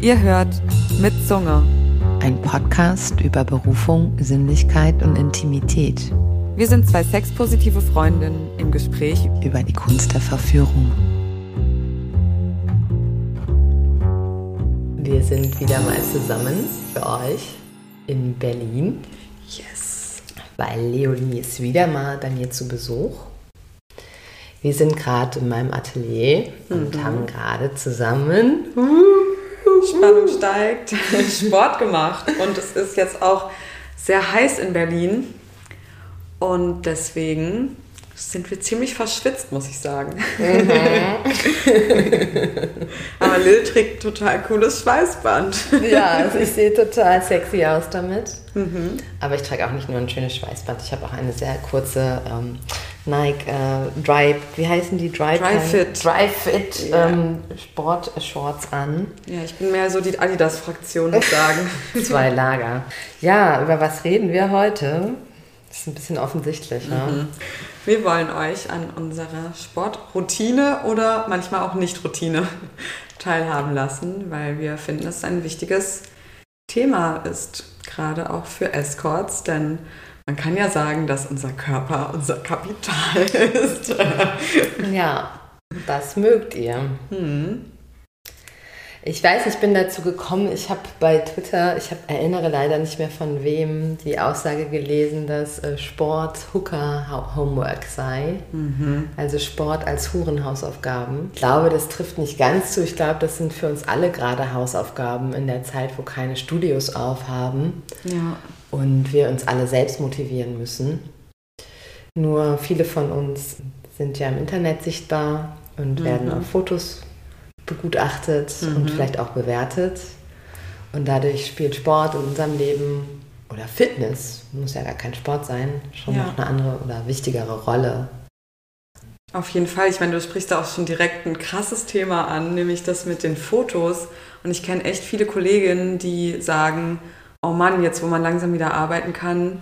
Ihr hört mit Zunge. Ein Podcast über Berufung, Sinnlichkeit und Intimität. Wir sind zwei sexpositive Freundinnen im Gespräch über die Kunst der Verführung. Wir sind wieder mal zusammen für euch in Berlin. Yes. Weil Leonie ist wieder mal bei mir zu Besuch. Wir sind gerade in meinem Atelier und Mhm. haben gerade zusammen Spannung steigt, Sport gemacht und es ist jetzt auch sehr heiß in Berlin und deswegen sind wir ziemlich verschwitzt, muss ich sagen. Aber Lil trägt total cooles Schweißband. Ja, also ich sehe total sexy aus damit. Mhm. Aber ich trage auch nicht nur ein schönes Schweißband, ich habe auch eine sehr kurze ähm, Nike äh, Dry, wie heißen die? Dry, Dry Fit. Dry Fit Ja. ähm, Sport-Shorts an. Ja, ich bin mehr so die Adidas-Fraktion, muss ich sagen. Zwei Lager. Ja, über was reden wir heute? Das ist ein bisschen offensichtlich, ne? Wir wollen euch an unserer Sportroutine oder manchmal auch Nicht-Routine teilhaben lassen, weil wir finden, dass es ein wichtiges Thema ist, gerade auch für Escorts, denn man kann ja sagen, dass unser Körper unser Kapital ist. Ja, das mögt ihr. Hm. Ich weiß, ich bin dazu gekommen, ich habe bei Twitter, ich hab, erinnere leider nicht mehr von wem, die Aussage gelesen, dass äh, Sport Hooker-Homework sei. Also Sport als Hurenhausaufgaben. Ich glaube, das trifft nicht ganz zu. Ich glaube, das sind für uns alle gerade Hausaufgaben in der Zeit, wo keine Studios aufhaben Ja. Und wir uns alle selbst motivieren müssen. Nur viele von uns sind ja im Internet sichtbar und werden auf Fotos begutachtet und vielleicht auch bewertet. Und dadurch spielt Sport in unserem Leben oder Fitness, muss ja gar kein Sport sein, schon Ja. noch eine andere oder wichtigere Rolle. Auf jeden Fall. Ich meine, du sprichst da auch schon direkt ein krasses Thema an, nämlich das mit den Fotos. Und ich kenne echt viele Kolleginnen, die sagen, oh Mann, jetzt wo man langsam wieder arbeiten kann,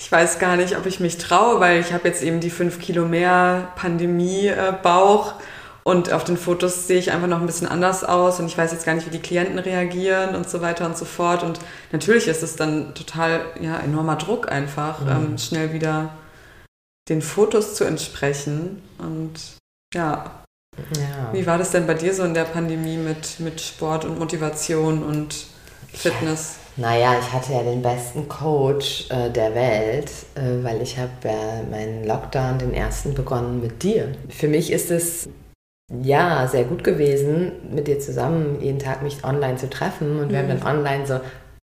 ich weiß gar nicht, ob ich mich traue, weil ich habe jetzt eben die fünf Kilo mehr Pandemie-Bauch und auf den Fotos sehe ich einfach noch ein bisschen anders aus und ich weiß jetzt gar nicht, wie die Klienten reagieren und so weiter und so fort. Und natürlich ist es dann total ja, enormer Druck einfach, ähm, schnell wieder den Fotos zu entsprechen. Und ja, Ja. wie war das denn bei dir so in der Pandemie mit, mit Sport und Motivation und Fitness? Naja, ich hatte ja den besten Coach äh, der Welt, äh, weil ich habe ja meinen Lockdown, den ersten, begonnen mit dir. Für mich ist es ja sehr gut gewesen, mit dir zusammen jeden Tag mich online zu treffen. Und wir haben dann online so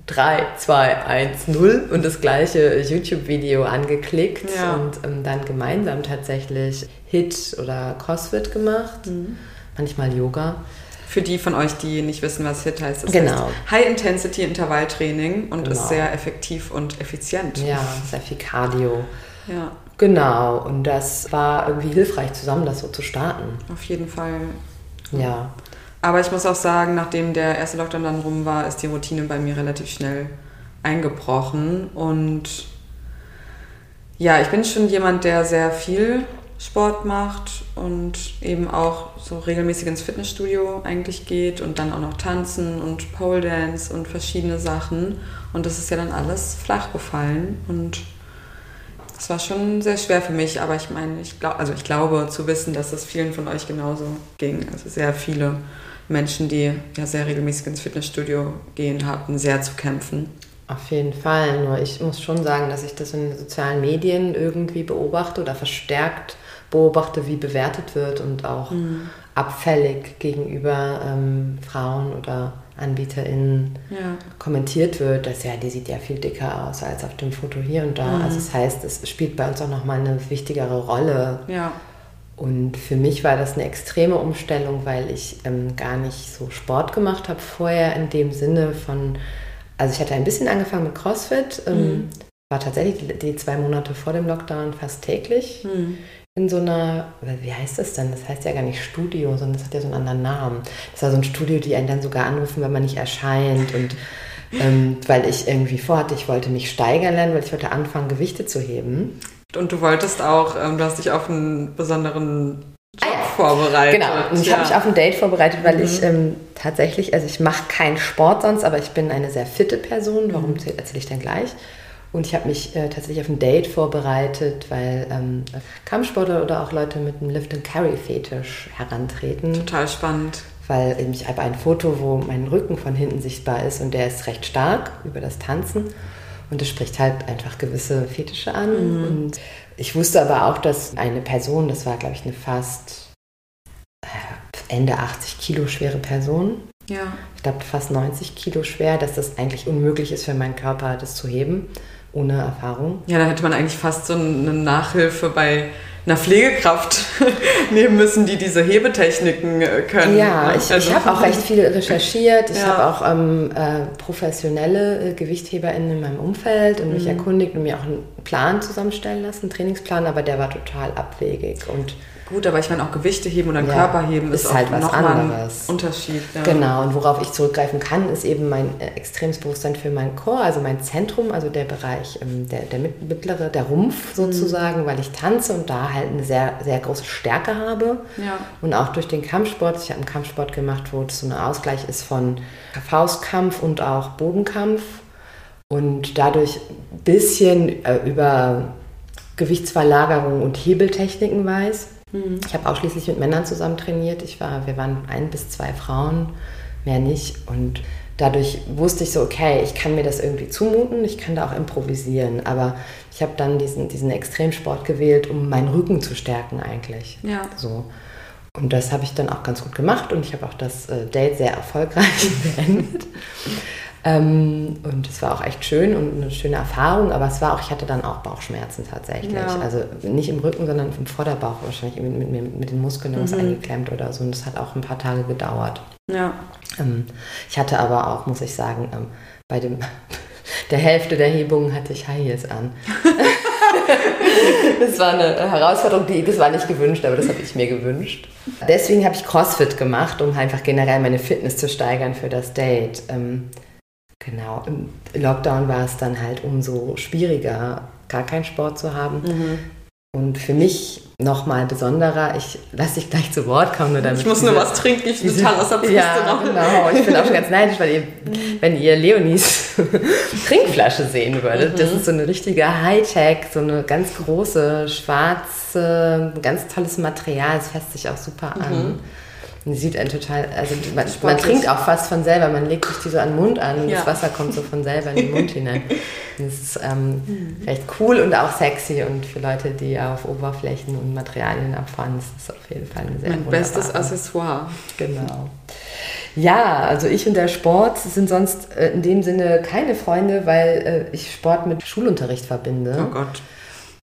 3, 2, 1, 0 und das gleiche YouTube-Video angeklickt Ja. und ähm, dann gemeinsam tatsächlich Hit oder CrossFit gemacht, manchmal Yoga. Für die von euch, die nicht wissen, was HIT heißt, es Genau. heißt High-Intensity-Intervalltraining und Genau. ist sehr effektiv und effizient. Ja, sehr viel Cardio. ja, Genau, und das war irgendwie hilfreich, zusammen das so zu starten. auf jeden Fall. Ja. Aber ich muss auch sagen, nachdem der erste Lockdown dann rum war, ist die Routine bei mir relativ schnell eingebrochen. Und ja, ich bin schon jemand, der sehr viel Sport macht und eben auch so regelmäßig ins Fitnessstudio eigentlich geht und dann auch noch tanzen und Pole Dance und verschiedene Sachen. Und das ist ja dann alles flach gefallen und es war schon sehr schwer für mich, aber ich meine, ich glaube, also ich glaube zu wissen, dass es vielen von euch genauso ging. Also sehr viele Menschen, die ja sehr regelmäßig ins Fitnessstudio gehen, hatten sehr zu kämpfen. Auf jeden Fall. Nur ich muss schon sagen, dass ich das in den sozialen Medien irgendwie beobachte oder verstärkt beobachte, wie bewertet wird und auch abfällig gegenüber ähm, Frauen oder AnbieterInnen Ja. kommentiert wird, dass ja, die sieht ja viel dicker aus als auf dem Foto hier und da. Also das heißt, es spielt bei uns auch nochmal eine wichtigere Rolle. Ja. Und für mich war das eine extreme Umstellung, weil ich ähm, gar nicht so Sport gemacht habe vorher in dem Sinne von, also ich hatte ein bisschen angefangen mit CrossFit, ähm, war tatsächlich die, die zwei Monate vor dem Lockdown fast täglich in so einer, wie heißt das denn? Das heißt ja gar nicht Studio, sondern das hat ja so einen anderen Namen. Das war so ein Studio, die einen dann sogar anrufen, wenn man nicht erscheint und ähm, weil ich irgendwie vorhatte, ich wollte mich steigern lernen, weil ich wollte anfangen, Gewichte zu heben. Und du wolltest auch, ähm, du hast dich auf einen besonderen Job Ah ja, vorbereitet. Genau, und ich ja. habe mich auf ein Date vorbereitet, weil mhm. ich ähm, tatsächlich, also ich mache keinen Sport sonst, aber ich bin eine sehr fitte Person. Warum erzähle ich dann gleich? Und ich habe mich äh, tatsächlich auf ein Date vorbereitet, weil ähm, Kampfsportler oder auch Leute mit einem Lift-and-Carry-Fetisch herantreten. Total spannend. Weil ich habe ein Foto, wo mein Rücken von hinten sichtbar ist und der ist recht stark über das Tanzen. Und das spricht halt einfach gewisse Fetische an. Mhm. Und ich wusste aber auch, dass eine Person, das war glaube ich eine fast äh, Ende 80 Kilo schwere Person, ja. ich glaube fast 90 Kilo schwer, dass das eigentlich unmöglich ist für meinen Körper, das zu heben ohne Erfahrung. Ja, da hätte man eigentlich fast so eine Nachhilfe bei einer Pflegekraft nehmen müssen, die diese Hebetechniken äh, können. Ja, ich, also, ich habe auch recht viel recherchiert. Ich ja. habe auch ähm, äh, professionelle äh, GewichtheberInnen in meinem Umfeld und mich mhm. erkundigt und mir auch einen Plan zusammenstellen lassen, einen Trainingsplan, aber der war total abwegig und Gut, aber ich meine auch Gewichte heben oder ja, Körper heben ist, ist halt was anderes. Unterschied. Ja. Genau, und worauf ich zurückgreifen kann, ist eben mein äh, extremes Bewusstsein für mein Core, also mein Zentrum, also der Bereich, ähm, der, der mittlere, der Rumpf mhm. sozusagen, mhm. weil ich tanze und da halt eine sehr, sehr große Stärke habe. Ja. Und auch durch den Kampfsport, ich habe einen Kampfsport gemacht, wo es so ein Ausgleich ist von Faustkampf und auch Bodenkampf und dadurch ein bisschen äh, über Gewichtsverlagerung und Hebeltechniken weiß. Mhm. Ich habe ausschließlich mit Männern zusammen trainiert. Ich war, wir waren ein bis zwei Frauen, mehr nicht. Und dadurch wusste ich so, okay, ich kann mir das irgendwie zumuten, ich kann da auch improvisieren. Aber ich habe dann diesen, diesen Extremsport gewählt, um meinen Rücken zu stärken eigentlich. Ja. So. Und das habe ich dann auch ganz gut gemacht und ich habe auch das äh, Date sehr erfolgreich beendet. Ähm, und es war auch echt schön und eine schöne Erfahrung, aber es war auch, ich hatte dann auch Bauchschmerzen tatsächlich. Ja. Also nicht im Rücken, sondern im Vorderbauch wahrscheinlich mit, mit, mit den Muskeln mhm. eingeklemmt oder so. Und das hat auch ein paar Tage gedauert. Ja. Ähm, ich hatte aber auch, muss ich sagen, ähm, bei dem, der Hälfte der Hebungen hatte ich High Heels an. das war eine Herausforderung, die, das war nicht gewünscht, aber das habe ich mir gewünscht. Deswegen habe ich CrossFit gemacht, um einfach generell meine Fitness zu steigern für das Date. Ähm, Genau, im Lockdown war es dann halt umso schwieriger, gar keinen Sport zu haben. Mhm. Und für mich nochmal besonderer, ich lasse dich gleich zu Wort kommen. Nur damit ich muss nur was trinken, ich bin total aus der Ja, noch. genau. Ich bin auch schon ganz neidisch, weil ihr, wenn ihr Leonis Trinkflasche sehen würdet, mhm. das ist so eine richtige Hightech, so eine ganz große, schwarze, ganz tolles Material, es fässt sich auch super an. Mhm. Und sieht einen total, also man, man, trinkt auch fast von selber, man legt sich die so an den Mund an und ja. das Wasser kommt so von selber in den Mund hinein. Das ist ähm, mhm. recht cool und auch sexy und für Leute, die auf Oberflächen und Materialien abfahren, ist das auf jeden Fall eine sehr Mein bestes Accessoire. Genau. Ja, also ich und der Sport sind sonst äh, in dem Sinne keine Freunde, weil äh, ich Sport mit Schulunterricht verbinde. Oh Gott.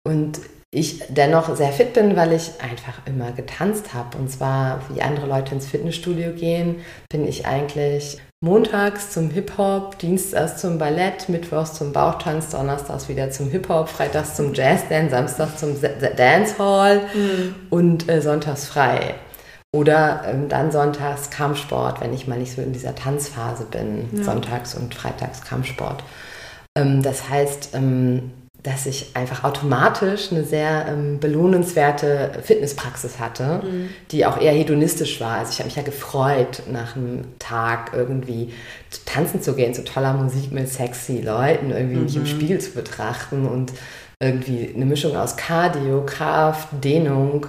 Und ich dennoch sehr fit bin, weil ich einfach immer getanzt habe. Und zwar, wie andere Leute ins Fitnessstudio gehen, bin ich eigentlich montags zum Hip-Hop, dienstags zum Ballett, mittwochs zum Bauchtanz, donnerstags wieder zum Hip-Hop, freitags zum Jazz-Dance, samstags zum Dancehall mhm. und äh, sonntags frei. Oder ähm, dann sonntags Kampfsport, wenn ich mal nicht so in dieser Tanzphase bin. Ja. Sonntags und freitags Kampfsport. Ähm, das heißt, ähm, dass ich einfach automatisch eine sehr ähm, belohnenswerte Fitnesspraxis hatte, mhm. die auch eher hedonistisch war. Also ich habe mich ja gefreut, nach einem Tag irgendwie zu tanzen zu gehen, zu toller Musik mit sexy Leuten, irgendwie mhm. mich im mhm. Spiegel zu betrachten und irgendwie eine Mischung aus Cardio, Kraft, Dehnung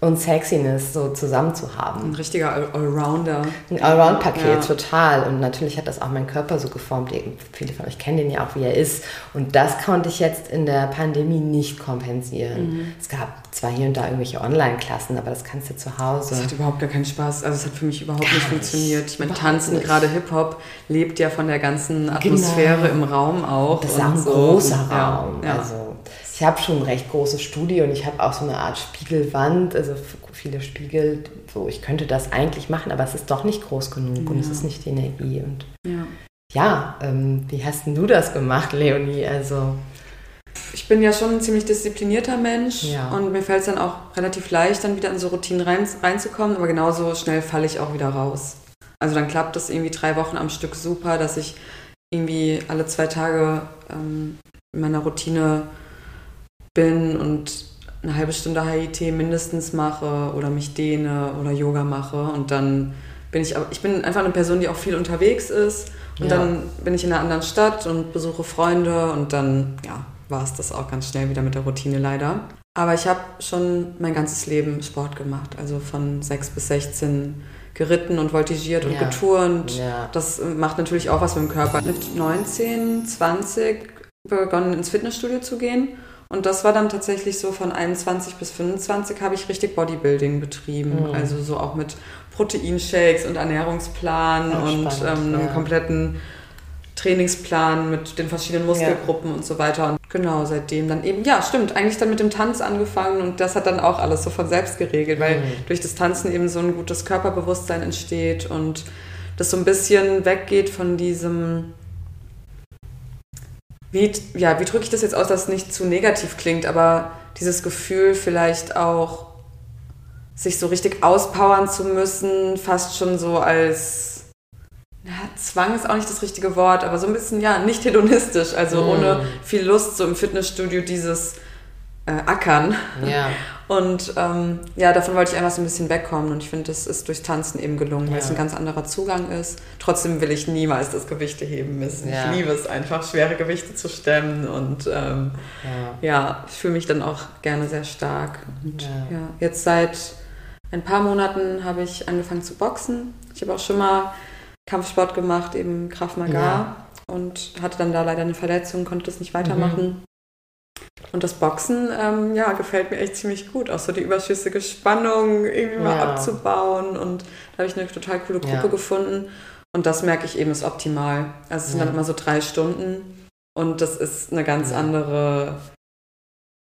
und Sexiness so zusammen zu haben. Ein richtiger Allrounder. Ein Allround-Paket, ja. total. Und natürlich hat das auch meinen Körper so geformt. Viele von euch kennen den ja auch, wie er ist. Und das konnte ich jetzt in der Pandemie nicht kompensieren. Mhm. Es gab zwar hier und da irgendwelche Online-Klassen, aber das kannst du zu Hause. Das hat überhaupt gar keinen Spaß. Also es hat für mich überhaupt Gar nicht funktioniert. Ich meine, Tanzen, gerade Hip-Hop, lebt ja von der ganzen genau. Atmosphäre genau. im Raum auch. Das ist auch ein so. großer Raum. Ja. Also ich habe schon ein recht großes Studio und ich habe auch so eine Art Spiegelwand, also viele Spiegel, so ich könnte das eigentlich machen, aber es ist doch nicht groß genug ja. und es ist nicht die Energie. Und ja, ja ähm, wie hast denn du das gemacht, Leonie? Also ich bin ja schon ein ziemlich disziplinierter Mensch ja. und mir fällt es dann auch relativ leicht, dann wieder in so Routinen rein, reinzukommen, aber genauso schnell falle ich auch wieder raus. Also dann klappt das irgendwie drei Wochen am Stück super, dass ich irgendwie alle zwei Tage ähm, in meiner Routine bin und eine halbe Stunde HIT mindestens mache oder mich dehne oder Yoga mache und dann bin ich, ich bin einfach eine Person, die auch viel unterwegs ist und ja. dann bin ich in einer anderen Stadt und besuche Freunde und dann, ja, war es das auch ganz schnell wieder mit der Routine leider. Aber ich habe schon mein ganzes Leben Sport gemacht, also von 6 bis 16 geritten und voltigiert und ja. geturnt. Ja. Das macht natürlich auch was mit dem Körper. Mit 19, 20 begonnen ins Fitnessstudio zu gehen und das war dann tatsächlich so von 21 bis 25 habe ich richtig Bodybuilding betrieben. Mhm. Also so auch mit Proteinshakes und Ernährungsplan ja, und ähm, einem ja. kompletten Trainingsplan mit den verschiedenen Muskelgruppen ja. und so weiter. Und genau, seitdem dann eben, ja, stimmt, eigentlich dann mit dem Tanz angefangen und das hat dann auch alles so von selbst geregelt, weil mhm. durch das Tanzen eben so ein gutes Körperbewusstsein entsteht und das so ein bisschen weggeht von diesem wie, ja, wie drücke ich das jetzt aus, dass es nicht zu negativ klingt, aber dieses Gefühl vielleicht auch, sich so richtig auspowern zu müssen, fast schon so als, ja, Zwang ist auch nicht das richtige Wort, aber so ein bisschen, ja, nicht hedonistisch, also mm. ohne viel Lust, so im Fitnessstudio dieses äh, Ackern. Ja. Und ähm, ja, davon wollte ich einfach so ein bisschen wegkommen und ich finde, das ist durchs Tanzen eben gelungen, weil es ein ganz anderer Zugang ist. Trotzdem will ich niemals das Gewichte heben müssen. Ja. Ich liebe es einfach, schwere Gewichte zu stemmen und ähm, ja. ja. ich fühle mich dann auch gerne sehr stark. Und ja. jetzt seit ein paar Monaten habe ich angefangen zu boxen. Ich habe auch schon mal Kampfsport gemacht, eben Krav Maga und hatte dann da leider eine Verletzung, konnte das nicht weitermachen. Mhm. Und das Boxen, ähm, ja, gefällt mir echt ziemlich gut. Auch so die überschüssige Spannung irgendwie mal ja. abzubauen. Und da habe ich eine total coole Gruppe ja. gefunden. Und das merke ich eben ist optimal. Also es sind ja. dann immer so drei Stunden. Und das ist eine ganz andere,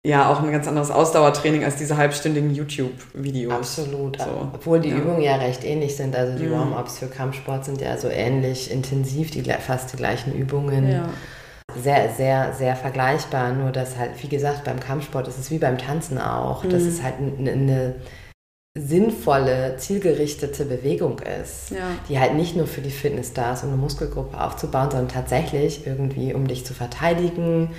ja, auch ein ganz anderes Ausdauertraining als diese halbstündigen YouTube-Videos. Absolut. So. Obwohl die Übungen ja recht ähnlich sind. Also die mhm. Warm-ups für Kampfsport sind ja so ähnlich intensiv, die fast die gleichen Übungen. Ja sehr, sehr, sehr vergleichbar. Nur dass halt, wie gesagt, beim Kampfsport ist es wie beim Tanzen auch, mhm. dass es halt eine, eine sinnvolle, zielgerichtete Bewegung ist, ja. die halt nicht nur für die Fitness da ist, um eine Muskelgruppe aufzubauen, sondern tatsächlich irgendwie, um dich zu verteidigen,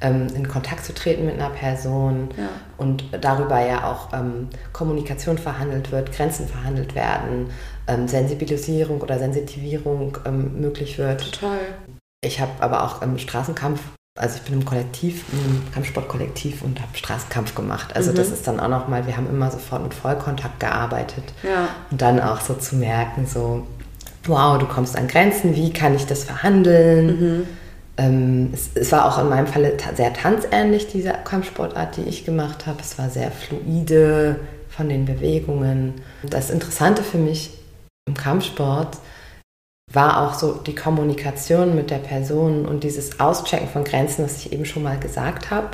ähm, in Kontakt zu treten mit einer Person ja. und darüber ja auch ähm, Kommunikation verhandelt wird, Grenzen verhandelt werden, ähm, Sensibilisierung oder Sensitivierung ähm, möglich wird. Total. Ich habe aber auch im Straßenkampf, also ich bin im Kollektiv, im Kampfsportkollektiv und habe Straßenkampf gemacht. Also mhm. das ist dann auch nochmal, wir haben immer sofort mit Vollkontakt gearbeitet. Ja. Und dann auch so zu merken, so, wow, du kommst an Grenzen, wie kann ich das verhandeln? Mhm. Ähm, es, es, war auch in meinem Falle sehr tanzähnlich, diese Kampfsportart, die ich gemacht habe. Es war sehr fluide von den Bewegungen. Das Interessante für mich im Kampfsport war auch so die Kommunikation mit der Person und dieses Auschecken von Grenzen, was ich eben schon mal gesagt habe,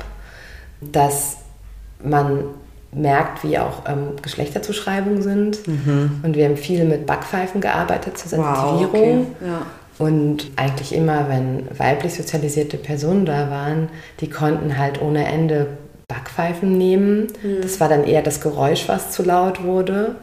dass man merkt, wie auch ähm, Geschlechterzuschreibungen sind. Mhm. Und wir haben viel mit Backpfeifen gearbeitet zur Sensitivierung. Wow, okay. ja. Und eigentlich immer, wenn weiblich sozialisierte Personen da waren, die konnten halt ohne Ende Backpfeifen nehmen. Mhm. Das war dann eher das Geräusch, was zu laut wurde.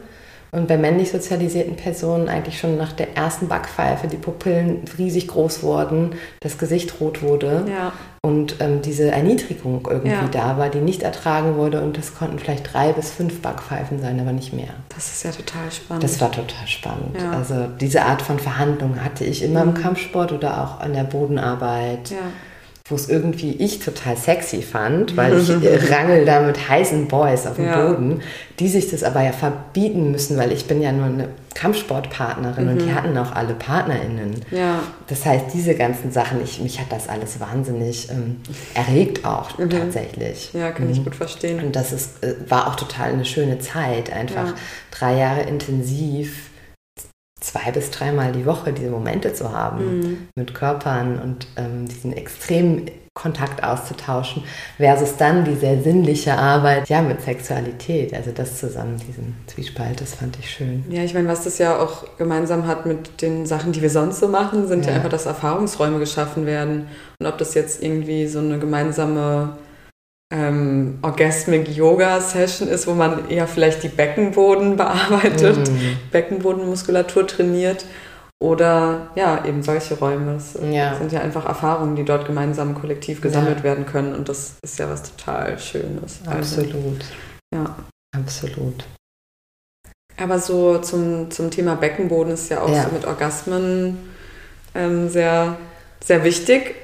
Und bei männlich sozialisierten Personen eigentlich schon nach der ersten Backpfeife die Pupillen riesig groß wurden, das Gesicht rot wurde ja. und ähm, diese Erniedrigung irgendwie ja. da war, die nicht ertragen wurde. Und das konnten vielleicht drei bis fünf Backpfeifen sein, aber nicht mehr. Das ist ja total spannend. Das war total spannend. Ja. Also diese Art von Verhandlung hatte ich immer mhm. im Kampfsport oder auch an der Bodenarbeit. Ja wo es irgendwie ich total sexy fand, weil ich rangel da mit heißen Boys auf dem ja. Boden, die sich das aber ja verbieten müssen, weil ich bin ja nur eine Kampfsportpartnerin mhm. und die mhm. hatten auch alle PartnerInnen. Ja. Das heißt, diese ganzen Sachen, ich, mich hat das alles wahnsinnig ähm, erregt auch mhm. tatsächlich. Ja, kann mhm. ich gut verstehen. Und das ist, äh, war auch total eine schöne Zeit, einfach ja. drei Jahre intensiv zwei bis dreimal die Woche diese Momente zu haben mhm. mit Körpern und ähm, diesen extremen Kontakt auszutauschen, versus dann die sehr sinnliche Arbeit ja, mit Sexualität. Also das zusammen, diesen Zwiespalt, das fand ich schön. Ja, ich meine, was das ja auch gemeinsam hat mit den Sachen, die wir sonst so machen, sind ja, ja einfach, dass Erfahrungsräume geschaffen werden. Und ob das jetzt irgendwie so eine gemeinsame ähm, Orgasmic Yoga Session ist, wo man eher vielleicht die Beckenboden bearbeitet, mm. Beckenbodenmuskulatur trainiert Oder ja, eben solche Räume. Das Ja. sind ja einfach Erfahrungen, die dort gemeinsam kollektiv gesammelt Ja. werden können. Und das ist ja was total Schönes. Also, Absolut. ja. Absolut. Aber so zum, zum Thema Beckenboden ist ja auch Ja. so mit Orgasmen ähm, sehr, sehr wichtig.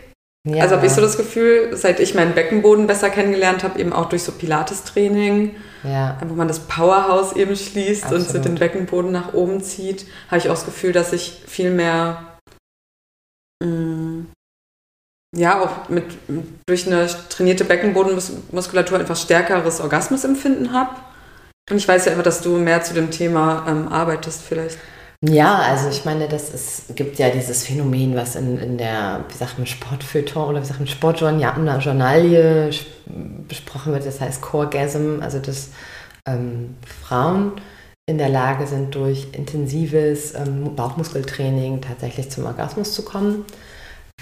Ja. Also habe ich so das Gefühl, seit ich meinen Beckenboden besser kennengelernt habe, eben auch durch so Pilates-Training, ja. wo man das Powerhouse eben schließt und so Absolut. den Beckenboden nach oben zieht, habe ich auch das Gefühl, dass ich viel mehr, mh, ja, auch mit, durch eine trainierte Beckenbodenmuskulatur etwas stärkeres Orgasmusempfinden habe. Und ich weiß ja einfach, dass du mehr zu dem Thema ähm, arbeitest vielleicht. Ja, also ich meine, das ist, gibt ja dieses Phänomen, was in, in der, wie sagt man, Sportfeuilleton oder wie sagt man, Sportjournalie besprochen wird, das heißt Coregasm, also dass ähm, Frauen in der Lage sind, durch intensives ähm, Bauchmuskeltraining tatsächlich zum Orgasmus zu kommen.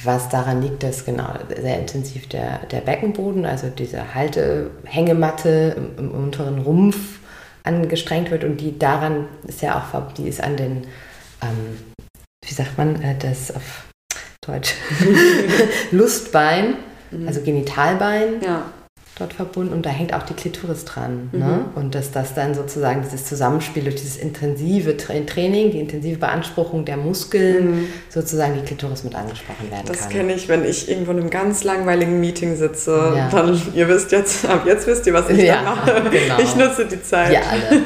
Was daran liegt, dass genau sehr intensiv der, der Beckenboden, also diese Haltehängematte im, im unteren Rumpf angestrengt wird und die daran ist ja auch, die ist an den, ähm, wie sagt man äh, das auf Deutsch, Lustbein, also Genitalbein. Ja, dort verbunden und da hängt auch die Klitoris dran. Mhm. Ne? Und dass das dann sozusagen dieses Zusammenspiel durch dieses intensive Tra Training, die intensive Beanspruchung der Muskeln, sozusagen die Klitoris mit angesprochen werden Mhm. das kann. kenne ich, wenn ich irgendwo in einem ganz langweiligen Meeting sitze. Ja. Dann, ihr wisst jetzt, ab jetzt wisst ihr, was ich Ja, da mache. genau. Ich nutze die Zeit. Alle.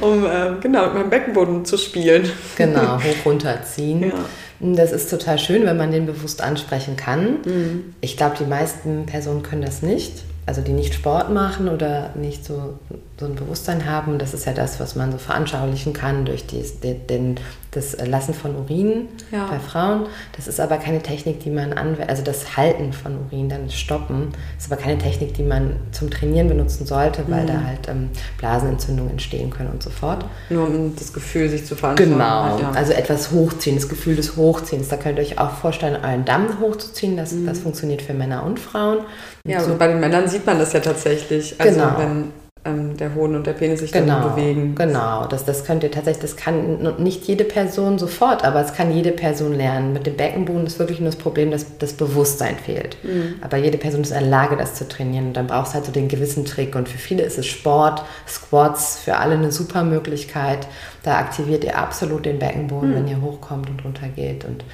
um ähm, genau mit meinem Beckenboden zu spielen. Genau, hoch runterziehen. Ja. Das ist total schön, wenn man den bewusst ansprechen kann. Mhm. Ich glaube, die meisten Personen können das nicht. Also die nicht Sport machen oder nicht so, so ein Bewusstsein haben. Das ist ja das, was man so veranschaulichen kann durch dies, den, das Lassen von Urin Ja. bei Frauen. Das ist aber keine Technik, die man anwendet. Also das Halten von Urin, dann stoppen, ist aber keine Technik, die man zum Trainieren benutzen sollte, weil da halt ähm, Blasenentzündungen entstehen können und so fort. Nur um das Gefühl sich zu veranstalten. Genau, Halt, ja. also etwas hochziehen, das Gefühl des Hochziehens. Da könnt ihr euch auch vorstellen, euren Damm hochzuziehen. Das, das funktioniert für Männer und Frauen. Und ja, so, und bei den Männern sieht man das ja tatsächlich. Also Genau. wenn ähm, der Hoden und der Penis sich genau, dann bewegen. genau. Das, das könnt ihr tatsächlich, das kann nicht jede Person sofort, aber es kann jede Person lernen. Mit dem Beckenboden ist wirklich nur das Problem, dass das Bewusstsein fehlt. Mhm. Aber jede Person ist in der Lage, das zu trainieren. Und dann brauchst du halt so den gewissen Trick. Und für viele ist es Sport, Squats, für alle eine super Möglichkeit. Da aktiviert ihr absolut den Mhm. Beckenboden, wenn ihr hochkommt und runter geht. Und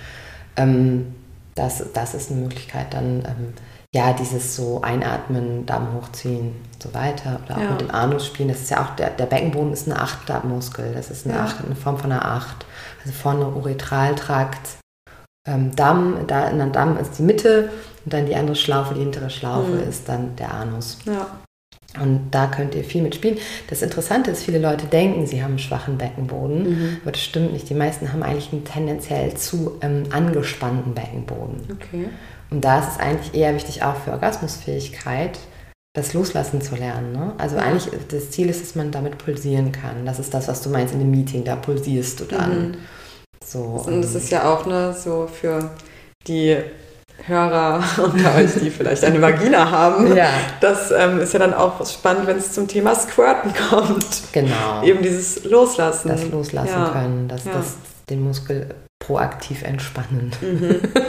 ähm, das, das ist eine Möglichkeit, dann ähm, ja, dieses so Einatmen, Damm hochziehen und so weiter. Oder auch Ja. mit dem Anus spielen. Das ist ja auch, der, der Beckenboden ist eine Achtdarmmuskel. Das ist eine, Ja. Acht, eine Form von einer Acht. Also vorne Uretraltrakt, ähm, Damm, da in der Damm ist die Mitte und dann die andere Schlaufe, die hintere Schlaufe Mhm. ist dann der Anus. Ja. Und da könnt ihr viel mitspielen. Das Interessante ist, viele Leute denken, sie haben einen schwachen Beckenboden, Mhm. aber das stimmt nicht. Die meisten haben eigentlich einen tendenziell zu ähm, angespannten Beckenboden. Okay. Und da ist es eigentlich eher wichtig, auch für Orgasmusfähigkeit, das Loslassen zu lernen. Ne? Also eigentlich, das Ziel ist, dass man damit pulsieren kann. Das ist das, was du meinst in dem Meeting, da pulsierst du dann. Mhm. So, Und das ist ja auch ne, so für die Hörer unter euch, die vielleicht eine Vagina haben. Ja. Das ähm, ist ja dann auch spannend, wenn es zum Thema Squirten kommt. genau. Eben dieses Loslassen. das loslassen Ja. können, das, Ja. das, den Muskel proaktiv entspannen. Ah,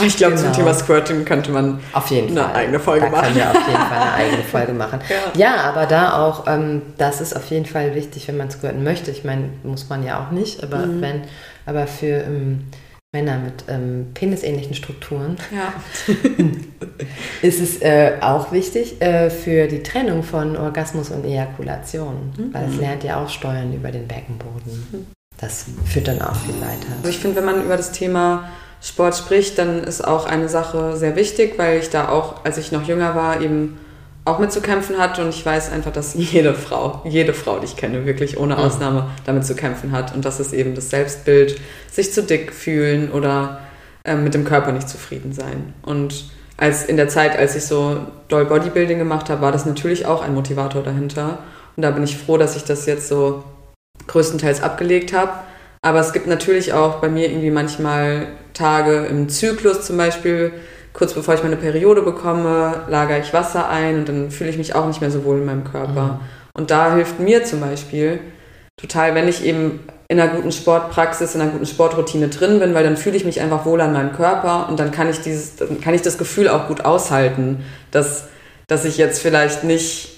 Ich glaube, zum Genau. Thema Squirting könnte man Auf jeden Eine Fall. eigene Folge da machen. können wir auf jeden Fall eine eigene Folge machen. Ja. Ja, aber da auch, ähm, das ist auf jeden Fall wichtig, wenn man squirten möchte. Ich meine, muss man ja auch nicht, aber Mhm. wenn, aber für ähm, Männer mit ähm, penisähnlichen Strukturen ja. ist es äh, auch wichtig äh, für die Trennung von Orgasmus und Ejakulation, Mhm. weil es lernt ja auch Steuern über den Beckenboden. Das führt dann auch viel weiter. Also ich finde, wenn man über das Thema Sport spricht, dann ist auch eine Sache sehr wichtig, weil ich da auch, als ich noch jünger war, eben auch mit zu kämpfen hatte und ich weiß einfach, dass jede Frau, jede Frau, die ich kenne, wirklich ohne. Ausnahme damit zu kämpfen hat und das ist eben das Selbstbild, sich zu dick fühlen oder ähm, mit dem Körper nicht zufrieden sein. Und als in der Zeit, als ich so doll Bodybuilding gemacht habe, war das natürlich auch ein Motivator dahinter und da bin ich froh, dass ich das jetzt so größtenteils abgelegt habe. Aber es gibt natürlich auch bei mir irgendwie manchmal Tage im Zyklus zum Beispiel, kurz bevor ich meine Periode bekomme, lagere ich Wasser ein und dann fühle ich mich auch nicht mehr so wohl in meinem Körper. Mhm. Und da hilft mir zum Beispiel total, wenn ich eben in einer guten Sportpraxis, in einer guten Sportroutine drin bin, weil dann fühle ich mich einfach wohl an meinem Körper und dann kann ich dieses, dann kann ich das Gefühl auch gut aushalten, dass, dass ich jetzt vielleicht nicht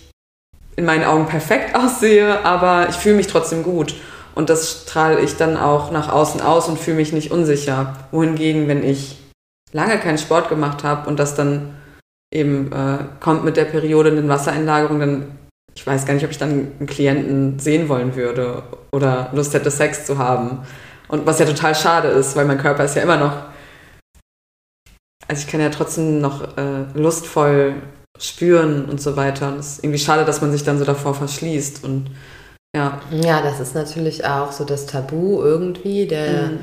in meinen Augen perfekt aussehe, aber ich fühle mich trotzdem gut. Und das strahle ich dann auch nach außen aus und fühle mich nicht unsicher. Wohingegen, wenn ich lange keinen Sport gemacht habe und das dann eben äh, kommt mit der Periode in den Wassereinlagerungen, dann ich weiß gar nicht, ob ich dann einen Klienten sehen wollen würde oder Lust hätte, Sex zu haben. Und was ja total schade ist, weil mein Körper ist ja immer noch. Also ich kann ja trotzdem noch äh, lustvoll spüren und so weiter. Und es ist irgendwie schade, dass man sich dann so davor verschließt. Und ja. Ja, das ist natürlich auch so das Tabu irgendwie, der. Mhm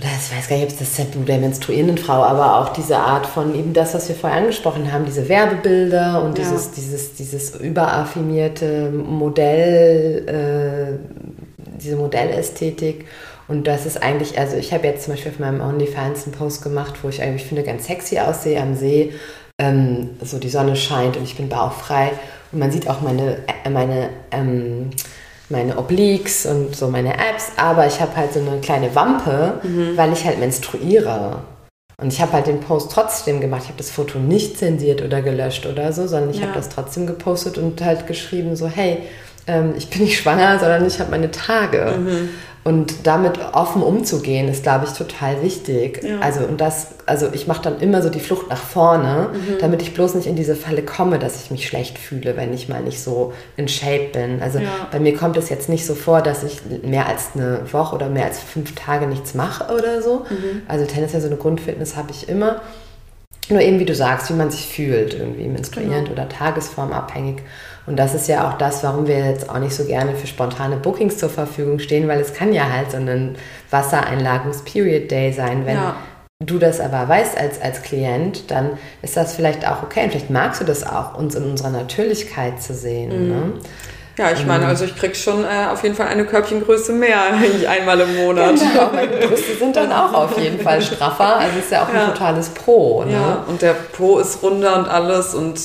oder ich weiß gar nicht, ob es das Tabu der menstruierenden Frau, aber auch diese Art von eben das, was wir vorher angesprochen haben, diese Werbebilder und ja. dieses, dieses, dieses überaffirmierte Modell, äh, diese Modellästhetik. Und das ist eigentlich, also ich habe jetzt zum Beispiel auf meinem OnlyFans einen Post gemacht, wo ich eigentlich finde, ganz sexy aussehe am See. Ähm, so die Sonne scheint und ich bin bauchfrei. Und man sieht auch meine, äh, meine ähm, meine Obliques und so meine Apps, aber ich habe halt so eine kleine Wampe, mhm. weil ich halt menstruiere. Und ich habe halt den Post trotzdem gemacht. Ich habe das Foto nicht zensiert oder gelöscht oder so, sondern ich ja. habe das trotzdem gepostet und halt geschrieben so, hey, ähm, ich bin nicht schwanger, sondern ich habe meine Tage. Mhm. Und damit offen umzugehen, ist, glaube ich, total wichtig. Ja. Also, und das, also ich mache dann immer so die Flucht nach vorne, mhm. damit ich bloß nicht in diese Falle komme, dass ich mich schlecht fühle, wenn ich mal nicht so in Shape bin. Also ja. bei mir kommt es jetzt nicht so vor, dass ich mehr als eine Woche oder mehr als fünf Tage nichts mache oder so. Mhm. Also tendenziell so eine Grundfitness habe ich immer. Nur eben, wie du sagst, wie man sich fühlt, irgendwie menstruierend genau. oder tagesformabhängig. Und das ist ja auch das, warum wir jetzt auch nicht so gerne für spontane Bookings zur Verfügung stehen, weil es kann ja halt so ein Wassereinlagungs-Period-Day sein. Wenn ja. du das aber weißt als, als Klient, dann ist das vielleicht auch okay. Und vielleicht magst du das auch, uns in unserer Natürlichkeit zu sehen. Mhm. Ne? Ja, ich meine, mhm. also ich krieg schon äh, auf jeden Fall eine Körbchengröße mehr einmal im Monat. Genau, meine Brüste sind dann auch auf jeden Fall straffer. Also ist ja auch ja. ein totales Pro. Ne? Ja, und der Po ist runder und alles und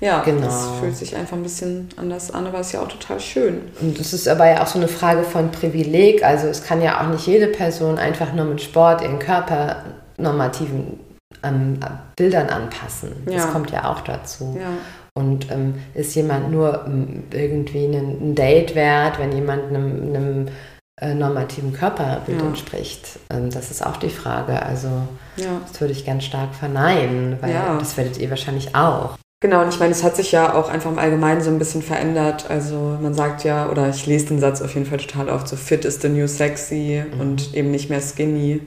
ja, genau. das fühlt sich einfach ein bisschen anders an, aber ist ja auch total schön. Und es ist aber ja auch so eine Frage von Privileg. Also es kann ja auch nicht jede Person einfach nur mit Sport ihren Körper normativen ähm, Bildern anpassen. Ja. Das kommt ja auch dazu. Ja. Und ähm, ist jemand nur ähm, irgendwie ein, Date wert, wenn jemand einem, einem äh, normativen Körperbild ja. entspricht? Ähm, das ist auch die Frage. Also das würde ich ganz stark verneinen, weil das werdet ihr wahrscheinlich auch. Genau, und ich meine, es hat sich ja auch einfach im Allgemeinen so ein bisschen verändert. Also man sagt ja, oder ich lese den Satz auf jeden Fall total oft, so fit is the new sexy mhm. und eben nicht mehr skinny.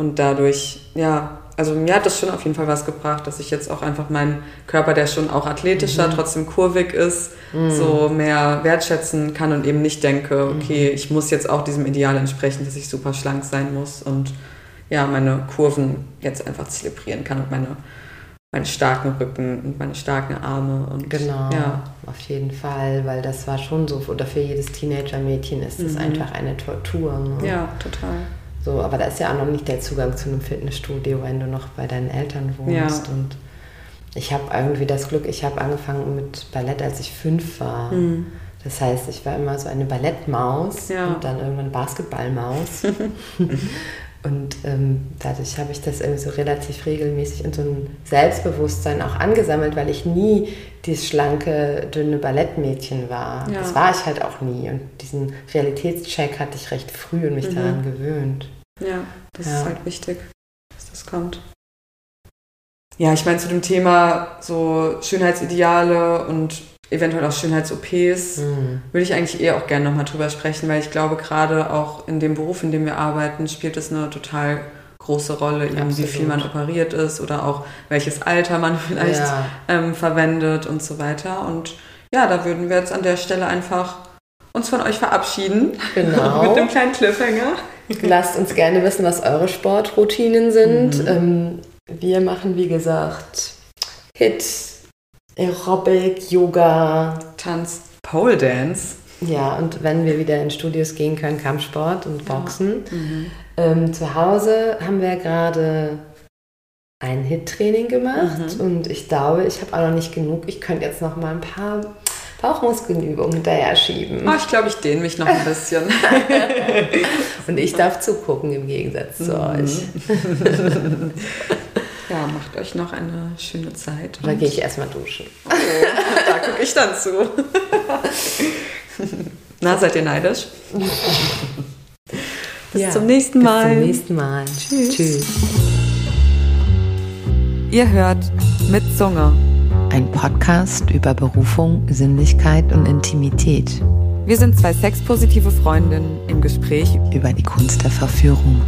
Und dadurch, ja, also mir hat das schon auf jeden Fall was gebracht, dass ich jetzt auch einfach meinen Körper, der schon auch athletischer, mhm. trotzdem kurvig ist, mhm. so mehr wertschätzen kann und eben nicht denke, mhm. okay, ich muss jetzt auch diesem Ideal entsprechen, dass ich super schlank sein muss und ja, meine Kurven jetzt einfach zelebrieren kann und meine meinen starken Rücken und meine starken Arme. Und, genau, ja. auf jeden Fall, weil das war schon so, oder für jedes Teenager-Mädchen ist es mhm. einfach eine Tortur. Ne? Ja, total. So, aber da ist ja auch noch nicht der Zugang zu einem Fitnessstudio, wenn du noch bei deinen Eltern wohnst. Ja. Und ich habe irgendwie das Glück, ich habe angefangen mit Ballett, als ich fünf war. Mhm. Das heißt, ich war immer so eine Ballettmaus ja. und dann irgendwann Basketballmaus. Und ähm, dadurch habe ich das irgendwie so relativ regelmäßig in so ein Selbstbewusstsein auch angesammelt, weil ich nie dieses schlanke, dünne Ballettmädchen war. Ja. Das war ich halt auch nie. Und diesen Realitätscheck hatte ich recht früh und mich mhm. daran gewöhnt. Ja, das ja. ist halt wichtig, dass das kommt. Ja, ich meine zu dem Thema so Schönheitsideale und eventuell auch Schönheits-OPs, mhm. würde ich eigentlich eher auch gerne nochmal drüber sprechen, weil ich glaube, gerade auch in dem Beruf, in dem wir arbeiten, spielt es eine total große Rolle, eben wie viel man operiert ist oder auch welches Alter man vielleicht ja. ähm, verwendet und so weiter. Und ja, da würden wir jetzt an der Stelle einfach uns von euch verabschieden. Genau. Mit einem kleinen Cliffhanger. Lasst uns gerne wissen, was eure Sportroutinen sind. Mhm. Ähm, wir machen, wie gesagt, Hit, Aerobic, Yoga. Tanz, Pole Dance. Ja, und wenn wir wieder in Studios gehen können, Kampfsport und Boxen. Ja. Mhm. Ähm, zu Hause haben wir gerade ein Hit-Training gemacht mhm. und ich glaube, ich habe auch noch nicht genug. Ich könnte jetzt noch mal ein paar Bauchmuskelübungen hinterher schieben. Oh, ich glaube, ich dehne mich noch ein bisschen. Und ich darf zugucken im Gegensatz zu mhm. euch. Ja, macht euch noch eine schöne Zeit. Oder gehe ich erstmal duschen. Oh, da gucke ich dann zu. Na, seid ihr neidisch? Bis ja, zum nächsten Mal. Bis zum nächsten Mal. Tschüss. Tschüss. Ihr hört mit Zunge. Ein Podcast über Berufung, Sinnlichkeit und Intimität. Wir sind zwei sexpositive Freundinnen im Gespräch über die Kunst der Verführung.